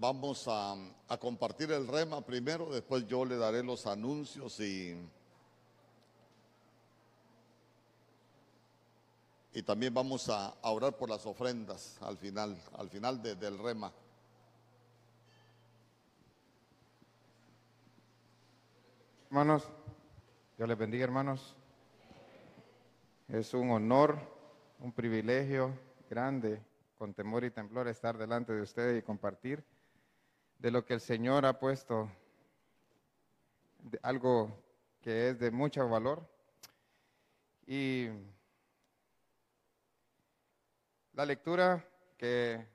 vamos a, compartir el rema primero, después yo le daré los anuncios y, y también vamos a, a orar por las ofrendas al final, al final de- del rema. Hermanos, Dios les bendiga, hermanos. Es un honor, un privilegio grande, con temor y temblor, estar delante de ustedes y compartir de lo que el Señor ha puesto, de algo que es de mucho valor. Y la lectura que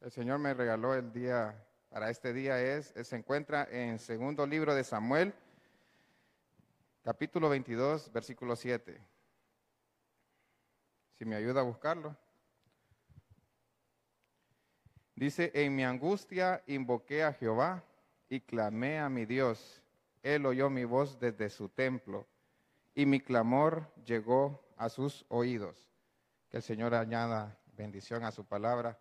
el Señor me regaló el día para este día es, se encuentra en segundo libro de Samuel, capítulo 22, versículo 7. Si me ayuda a buscarlo. Dice, en mi angustia invoqué a Jehová y clamé a mi Dios. Él oyó mi voz desde su templo y mi clamor llegó a sus oídos. Que el Señor añada bendición a su palabra.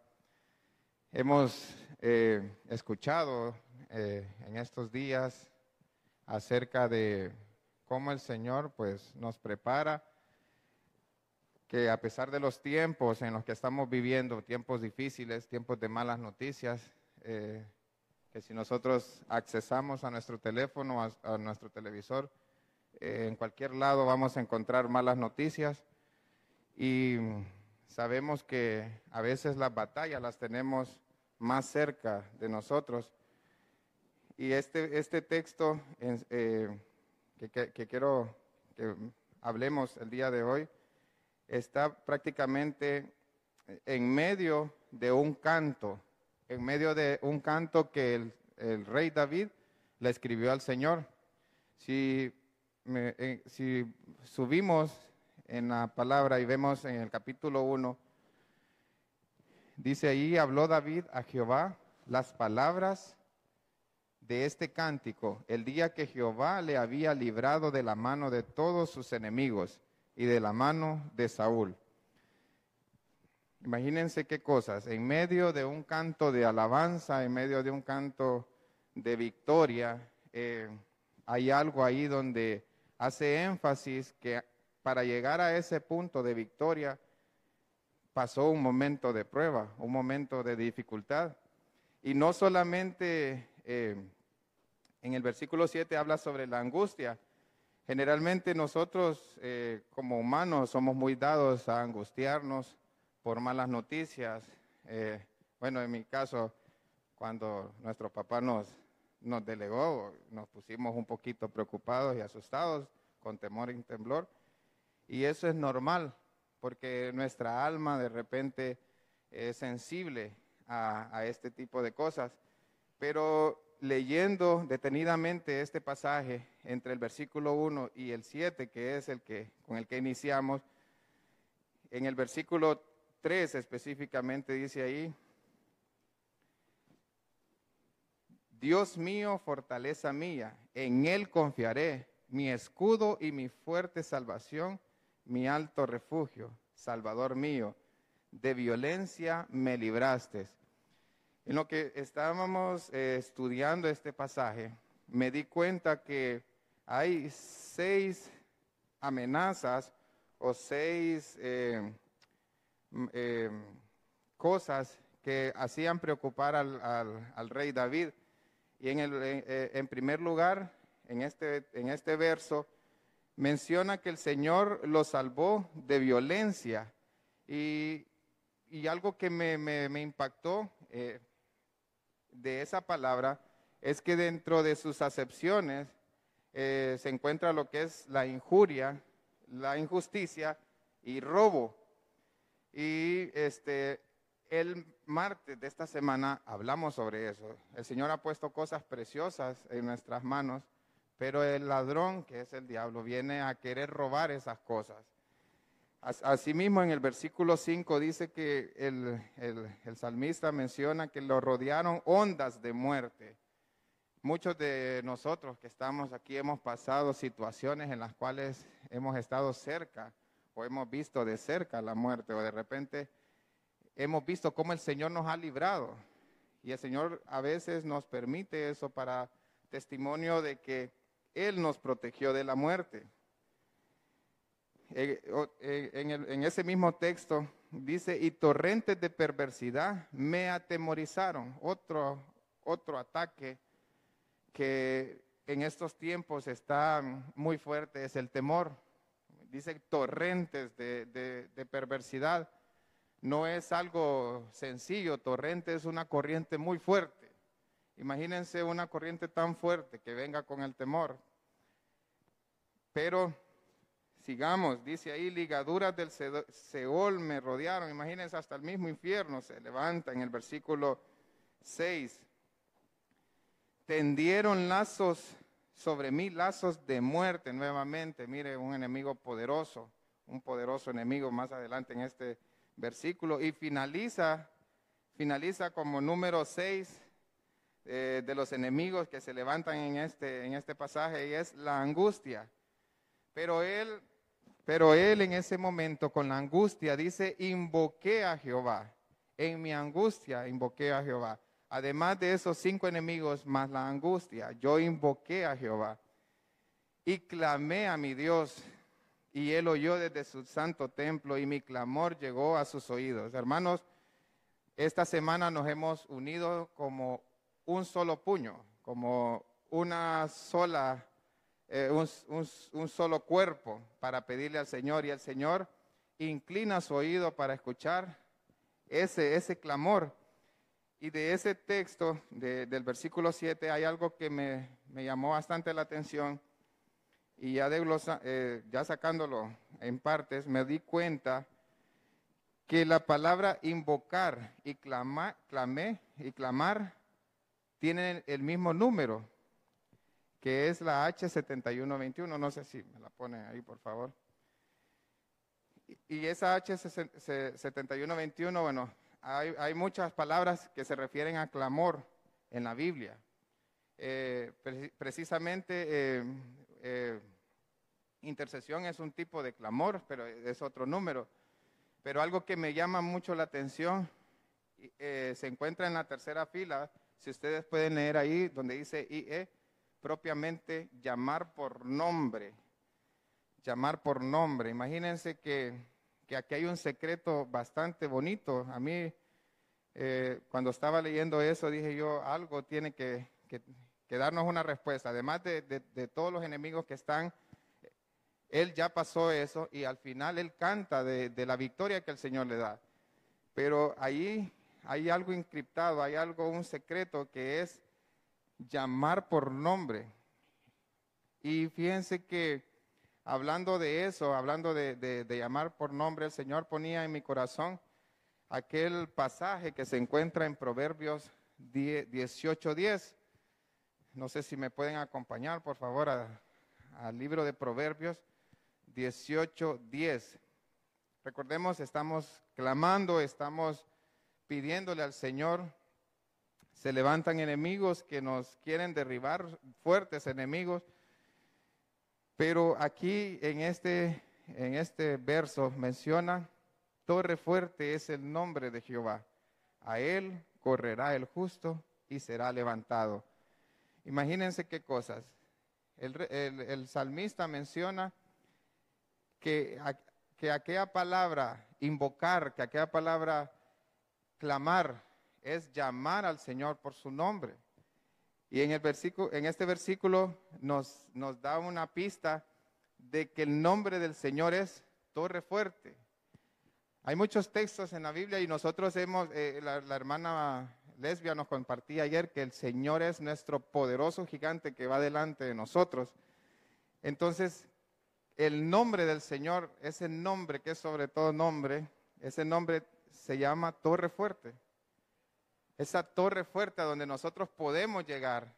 Hemos eh, escuchado eh, en estos días acerca de cómo el Señor pues nos prepara, que a pesar de los tiempos en los que estamos viviendo, tiempos difíciles, tiempos de malas noticias, eh, que si nosotros accesamos a nuestro teléfono, a, a nuestro televisor, eh, en cualquier lado vamos a encontrar malas noticias y sabemos que a veces las batallas las tenemos más cerca de nosotros. Y este, este texto eh, que- que quiero que hablemos el día de hoy está prácticamente en medio de un canto, en medio de un canto que el, rey David le escribió al Señor. Si, eh, si subimos en la palabra y vemos en el capítulo 1, dice ahí, habló David a Jehová las palabras de este cántico, el día que Jehová le había librado de la mano de todos sus enemigos y de la mano de Saúl. Imagínense qué cosas, en medio de un canto de alabanza, en medio de un canto de victoria, eh, hay algo ahí donde hace énfasis que para llegar a ese punto de victoria pasó un momento de prueba, un momento de dificultad. Y no solamente eh, en el versículo 7 habla sobre la angustia. Generalmente nosotros eh, como humanos somos muy dados a angustiarnos por malas noticias. Eh, bueno, en mi caso, cuando nuestro papá nos, delegó, nos pusimos un poquito preocupados y asustados, con temor y temblor. Y eso es normal, porque nuestra alma de repente es sensible a, a este tipo de cosas. Pero leyendo detenidamente este pasaje entre el versículo 1 y el 7, que es el que con el que iniciamos, en el versículo 3 específicamente dice ahí, Dios mío, fortaleza mía, en Él confiaré, mi escudo y mi fuerte salvación, mi alto refugio, Salvador mío, de violencia me libraste. En lo que estábamos eh, estudiando este pasaje, me di cuenta que hay seis amenazas o seis eh, eh, cosas que hacían preocupar al, rey David. Y en, el, primer lugar, en este, en este verso, menciona que el Señor lo salvó de violencia. Y, algo que me, impactó de esa palabra es que dentro de sus acepciones eh, se encuentra lo que es la injuria, la injusticia y robo. Y este, el martes de esta semana hablamos sobre eso. El Señor ha puesto cosas preciosas en nuestras manos, pero el ladrón, que es el diablo, viene a querer robar esas cosas. As- Asimismo, en el versículo 5 dice que el- el salmista menciona que lo rodearon ondas de muerte. Muchos de nosotros que estamos aquí hemos pasado situaciones en las cuales hemos estado cerca o hemos visto de cerca la muerte o de repente hemos visto cómo el Señor nos ha librado. Y el Señor a veces nos permite eso para testimonio de que Él nos protegió de la muerte. Eh, eh, en, ese mismo texto dice, y torrentes de perversidad me atemorizaron. Otro, otro ataque que en estos tiempos está muy fuerte es el temor. Dice torrentes de, de perversidad. No es algo sencillo, torrente es una corriente muy fuerte. Imagínense una corriente tan fuerte que venga con el temor. Pero Sigamos, dice ahí, ligaduras del Seol me rodearon. Imagínense, hasta el mismo infierno se levanta en el versículo 6. Tendieron lazos sobre mí, lazos de muerte nuevamente. Mire, un enemigo poderoso, un poderoso enemigo más adelante en este versículo. Y finaliza, finaliza como número 6 eh, de los enemigos que se levantan en este, en este pasaje y es la angustia. Pero él pero él en ese momento con la angustia dice, invoqué a Jehová. En mi angustia invoqué a Jehová. Además de esos cinco enemigos más la angustia, yo invoqué a Jehová y clamé a mi Dios. Y él oyó desde su santo templo y mi clamor llegó a sus oídos. Hermanos, esta semana nos hemos unido como un solo puño, como una sola eh, un, solo cuerpo para pedirle al Señor y el Señor inclina su oído para escuchar ese, ese clamor. Y de ese texto, del versículo 7, hay algo que me, llamó bastante la atención y ya, de eh, ya sacándolo en partes, me di cuenta que la palabra invocar y clamar, clamé y clamar tienen el mismo número, que es la H7121. No sé si me la pone ahí, por favor. Y esa H7121, bueno, hay, muchas palabras que se refieren a clamor en la Biblia. Eh, precisamente, eh, eh, intercesión es un tipo de clamor, pero es otro número. Pero algo que me llama mucho la atención se encuentra en la tercera fila. Si ustedes pueden leer ahí donde dice IE, propiamente llamar por nombre. Llamar por nombre. Imagínense que, aquí hay un secreto bastante bonito. A mí, eh, cuando estaba leyendo eso, dije yo, algo tiene que, darnos una respuesta. Además de, todos los enemigos que están, él ya pasó eso y al final él canta de, de la victoria que el Señor le da. Pero ahí hay algo encriptado, hay algo, un secreto que es llamar por nombre. Y fíjense que hablando de eso, hablando de, llamar por nombre, el Señor ponía en mi corazón aquel pasaje que se encuentra en Proverbios 18.10. No sé si me pueden acompañar, por favor, al libro de Proverbios 18.10. Recordemos, estamos clamando, estamos pidiéndole al Señor se levantan enemigos que nos quieren derribar, fuertes enemigos. Pero aquí en este, en este verso menciona, torre fuerte es el nombre de Jehová. A él correrá el justo y será levantado. Imagínense qué cosas. El, el salmista menciona que, que aquella palabra invocar, que aquella palabra clamar, es llamar al Señor por su nombre. Y en, este versículo nos, nos da una pista de que el nombre del Señor es torre fuerte. Hay muchos textos en la Biblia y nosotros hemos, eh, la, la, hermana lesbia nos compartía ayer que el Señor es nuestro poderoso gigante que va delante de nosotros. Entonces, el nombre del Señor, ese nombre que es sobre todo nombre, ese nombre se llama torre fuerte esa torre fuerte a donde nosotros podemos llegar.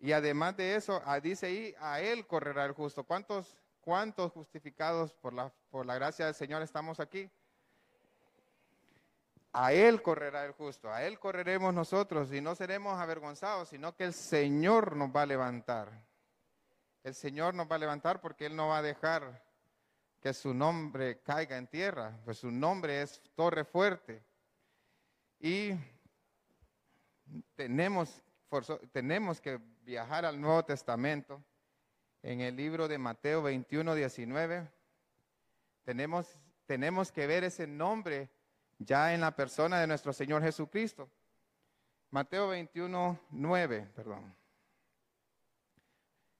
Y además de eso, ah, dice ahí, a Él correrá el justo. ¿Cuántos, cuántos justificados por la, por la gracia del Señor estamos aquí? A Él correrá el justo, a Él correremos nosotros y no seremos avergonzados, sino que el Señor nos va a levantar. El Señor nos va a levantar porque Él no va a dejar que su nombre caiga en tierra, pues su nombre es torre fuerte. Y tenemos, forzo- tenemos que viajar al Nuevo Testamento. En el libro de Mateo 21, 19, tenemos, tenemos que ver ese nombre ya en la persona de nuestro Señor Jesucristo. Mateo 21, 9, perdón.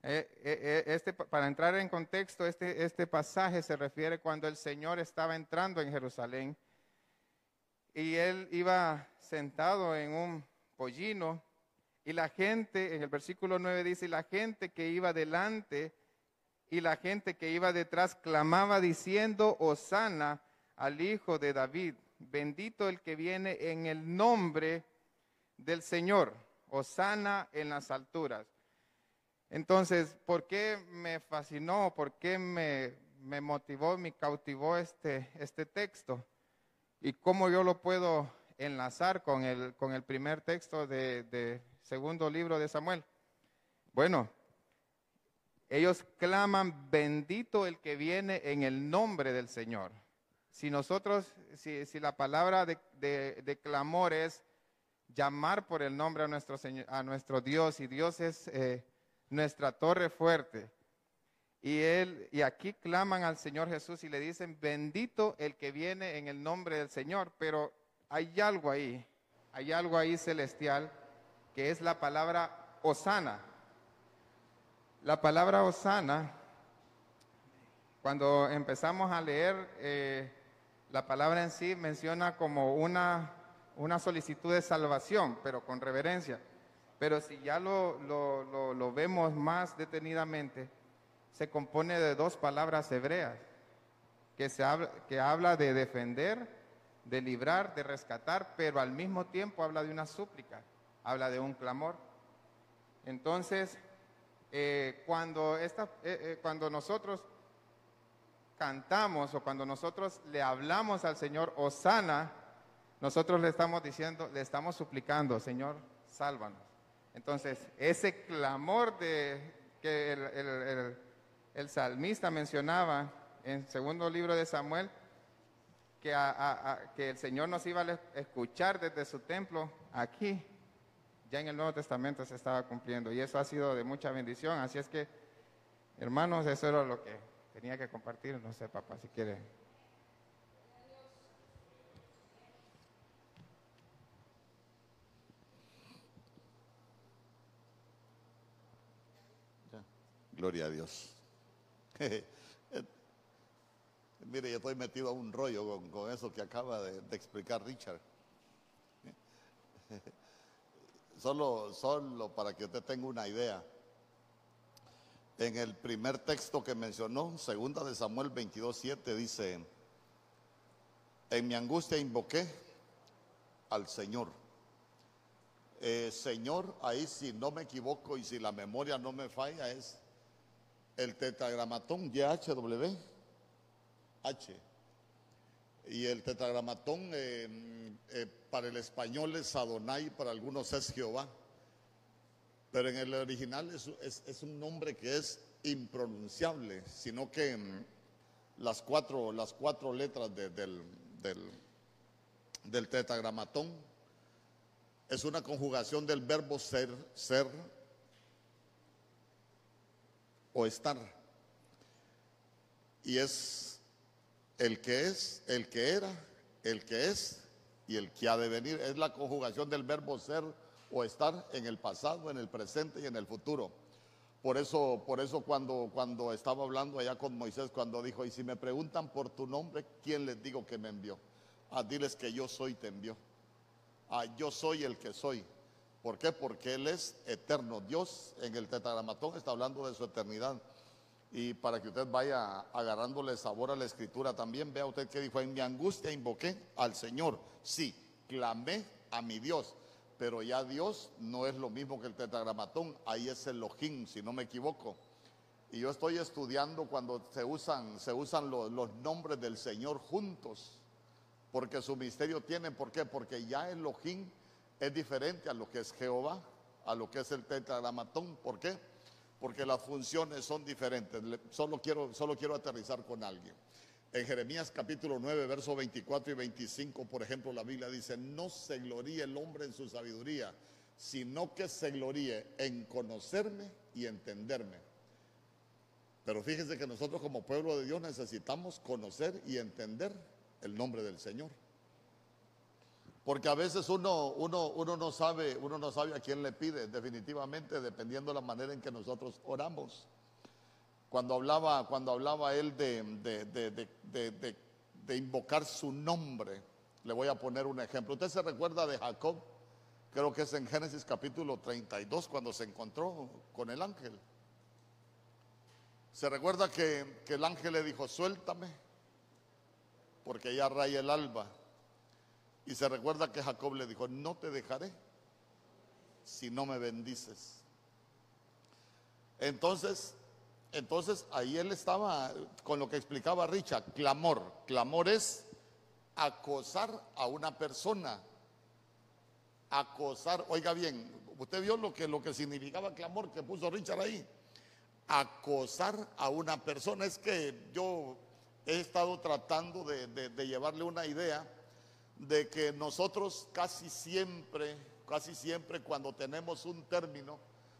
Eh, eh, eh, este, pa- para entrar en contexto, este, este pasaje se refiere cuando el Señor estaba entrando en Jerusalén y él iba sentado en un pollino y la gente, en el versículo 9 dice, la gente que iba delante y la gente que iba detrás clamaba diciendo, Osana al Hijo de David, bendito el que viene en el nombre del Señor, Osana en las alturas. Entonces, ¿por qué me fascinó? ¿Por qué me, me motivó, me cautivó este, este texto? ¿Y cómo yo lo puedo enlazar con el, con el primer texto de, de segundo libro de Samuel? Bueno, ellos claman, bendito el que viene en el nombre del Señor. Si nosotros, si, si la palabra de, de- de clamor es llamar por el nombre a nuestro, Señor, a nuestro Dios, y Dios es eh, nuestra torre fuerte, y él y aquí claman al Señor Jesús y le dicen, bendito el que viene en el nombre del Señor, pero hay algo ahí, hay algo ahí celestial, que es la palabra Osana. La palabra Osana, cuando empezamos a leer, eh, la palabra en sí menciona como una, una solicitud de salvación, pero con reverencia. Pero si ya lo, lo- lo- lo vemos más detenidamente, se compone de dos palabras hebreas, que, se habla, que habla de defender, de librar, de rescatar, pero al mismo tiempo habla de una súplica, habla de un clamor. Entonces, eh, cuando, esta, eh, eh, cuando nosotros cantamos o cuando nosotros le hablamos al Señor Osana, nosotros le estamos diciendo, le estamos suplicando, Señor, sálvanos. Entonces, ese clamor de, que el, el- el- el salmista mencionaba en segundo libro de Samuel, que, a- a- que el Señor nos iba a escuchar desde su templo aquí, ya en el Nuevo Testamento se estaba cumpliendo y eso ha sido de mucha bendición. Así es que, hermanos, eso era lo que tenía que compartir. No sé, papá, si quiere. Gloria a Dios. Mire, yo estoy metido a un rollo con, con eso que acaba de, explicar Richard. Solo, solo para que usted tenga una idea. En el primer texto que mencionó, segunda de Samuel 22.7, dice, en mi angustia invoqué al Señor. Eh, Señor, ahí si no me equivoco y si la memoria no me falla, es el tetragramatón YHW H. Y el tetragramatón eh, eh, para el español es Adonai, para algunos es Jehová. Pero en el original es, un nombre que es impronunciable, sino que mm, las, cuatro, las cuatro letras de- del, del, del tetragramatón es una conjugación del verbo ser, ser o estar. Y es el que es, el que era, el que es y el que ha de venir. Es la conjugación del verbo ser o estar en el pasado, en el presente y en el futuro. Por eso, por eso cuando, cuando estaba hablando allá con Moisés, cuando dijo, y si me preguntan por tu nombre, ¿quién les digo que me envió? Ah, diles que yo soy, te envió. Ah, yo soy el que soy. ¿Por qué? Porque Él es eterno. Dios en el tetragramatón está hablando de su eternidad. Y para que usted vaya agarrándole sabor a la escritura también, vea usted que dijo, en mi angustia invoqué al Señor. Sí, clamé a mi Dios. Pero ya Dios no es lo mismo que el tetragramatón. Ahí es el Elohim, si no me equivoco. Y yo estoy estudiando cuando se usan, se usan los, nombres del Señor juntos porque su misterio tiene, ¿por qué? Porque ya Elohim es diferente a lo que es Jehová, a lo que es el tetragramatón, ¿por qué? Porque las funciones son diferentes. Solo quiero, solo quiero aterrizar con alguien. En Jeremías capítulo 9, versos 24 y 25, por ejemplo, la Biblia dice, no se gloríe el hombre en su sabiduría, sino que se gloríe en conocerme y entenderme. Pero fíjense que nosotros como pueblo de Dios necesitamos conocer y entender el nombre del Señor. Porque a veces uno, uno, uno, no sabe, uno no sabe a quién le pide, definitivamente, dependiendo de la manera en que nosotros oramos. Cuando hablaba, cuando hablaba él de, de invocar su nombre, le voy a poner un ejemplo. Usted se recuerda de Jacob, creo que es en Génesis capítulo 32, cuando se encontró con el ángel. Se recuerda que, que el ángel le dijo, suéltame, porque ya raya el alba. Y se recuerda que Jacob le dijo, no te dejaré si no me bendices. Entonces, entonces ahí él estaba con lo que explicaba Richard, clamor. Clamor es acosar a una persona. Acosar, oiga bien, usted vio lo que, lo que significaba clamor que puso Richard ahí. Acosar a una persona. Es que yo he estado tratando de llevarle una idea de que nosotros casi siempre, casi siempre cuando tenemos un término,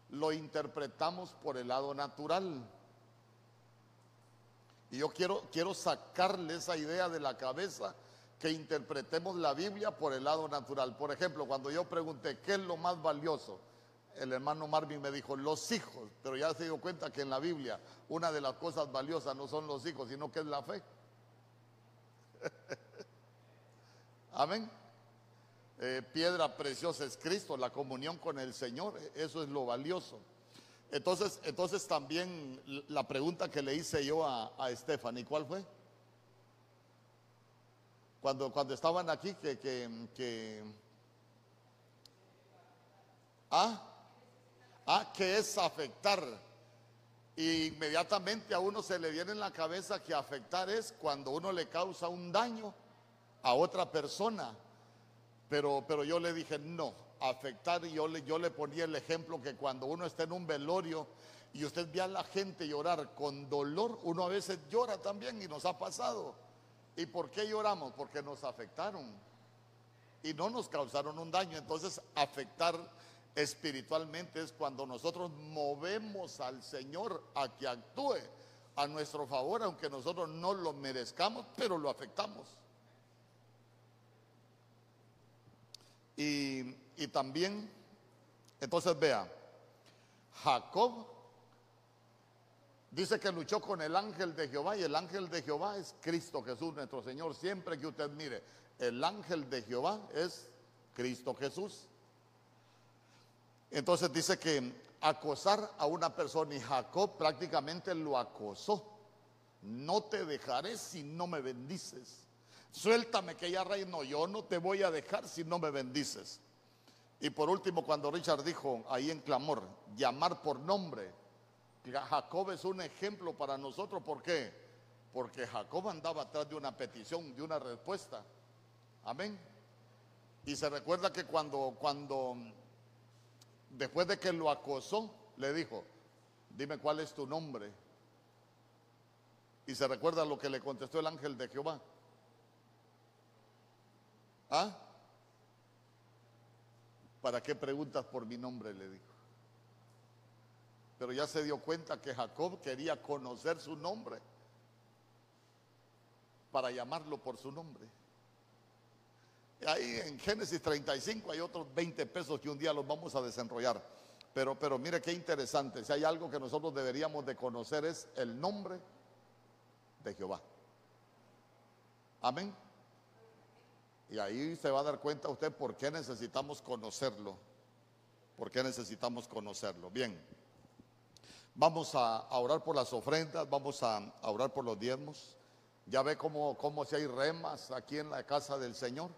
lo interpretamos por el lado natural. Y yo quiero, quiero sacarle esa idea de la cabeza que interpretemos la Biblia por el lado natural. Por ejemplo, cuando yo pregunté, ¿qué es lo más valioso? El hermano Marvin me dijo, los hijos, pero ya se dio cuenta que en la Biblia una de las cosas valiosas no son los hijos, sino que es la fe. Amén. Eh, piedra preciosa es Cristo, la comunión con el Señor, eso es lo valioso. Entonces, entonces también la pregunta que le hice yo a, a Stephanie, ¿cuál fue? Cuando, cuando estaban aquí, que, que, ¿ah? ¿Ah? ¿Qué es afectar? Y inmediatamente a uno se le viene en la cabeza que afectar es cuando uno le causa un daño a otra persona. Pero, pero yo le dije, no, afectar, y yo le, yo le ponía el ejemplo que cuando uno está en un velorio y usted ve a la gente llorar con dolor, uno a veces llora también y nos ha pasado. ¿Y por qué lloramos? Porque nos afectaron y no nos causaron un daño. Entonces, afectar espiritualmente es cuando nosotros movemos al Señor a que actúe a nuestro favor, aunque nosotros no lo merezcamos, pero lo afectamos. Y, también, entonces vea, Jacob dice que luchó con el ángel de Jehová y el ángel de Jehová es Cristo Jesús, nuestro Señor. Siempre que usted mire, el ángel de Jehová es Cristo Jesús. Entonces dice que acosar a una persona y Jacob prácticamente lo acosó. No te dejaré si no me bendices. Suéltame que ya reino, yo no te voy a dejar si no me bendices. Y por último, cuando Richard dijo ahí en clamor, llamar por nombre, Jacob es un ejemplo para nosotros. ¿Por qué? Porque Jacob andaba atrás de una petición, de una respuesta. Amén. Y se recuerda que cuando, cuando, después de que lo acosó, le dijo, dime cuál es tu nombre. Y se recuerda lo que le contestó el ángel de Jehová. ¿Ah? ¿Para qué preguntas por mi nombre? Le dijo. Pero ya se dio cuenta que Jacob quería conocer su nombre para llamarlo por su nombre. Ahí en Génesis 35 hay otros 20 pesos que un día los vamos a desenrollar. Pero, pero mire qué interesante. Si hay algo que nosotros deberíamos de conocer es el nombre de Jehová. Amén. Y ahí se va a dar cuenta usted por qué necesitamos conocerlo. ¿Por qué necesitamos conocerlo? Bien, vamos a, orar por las ofrendas, vamos a, orar por los diezmos. Ya ve cómo, cómo si hay remas aquí en la casa del Señor.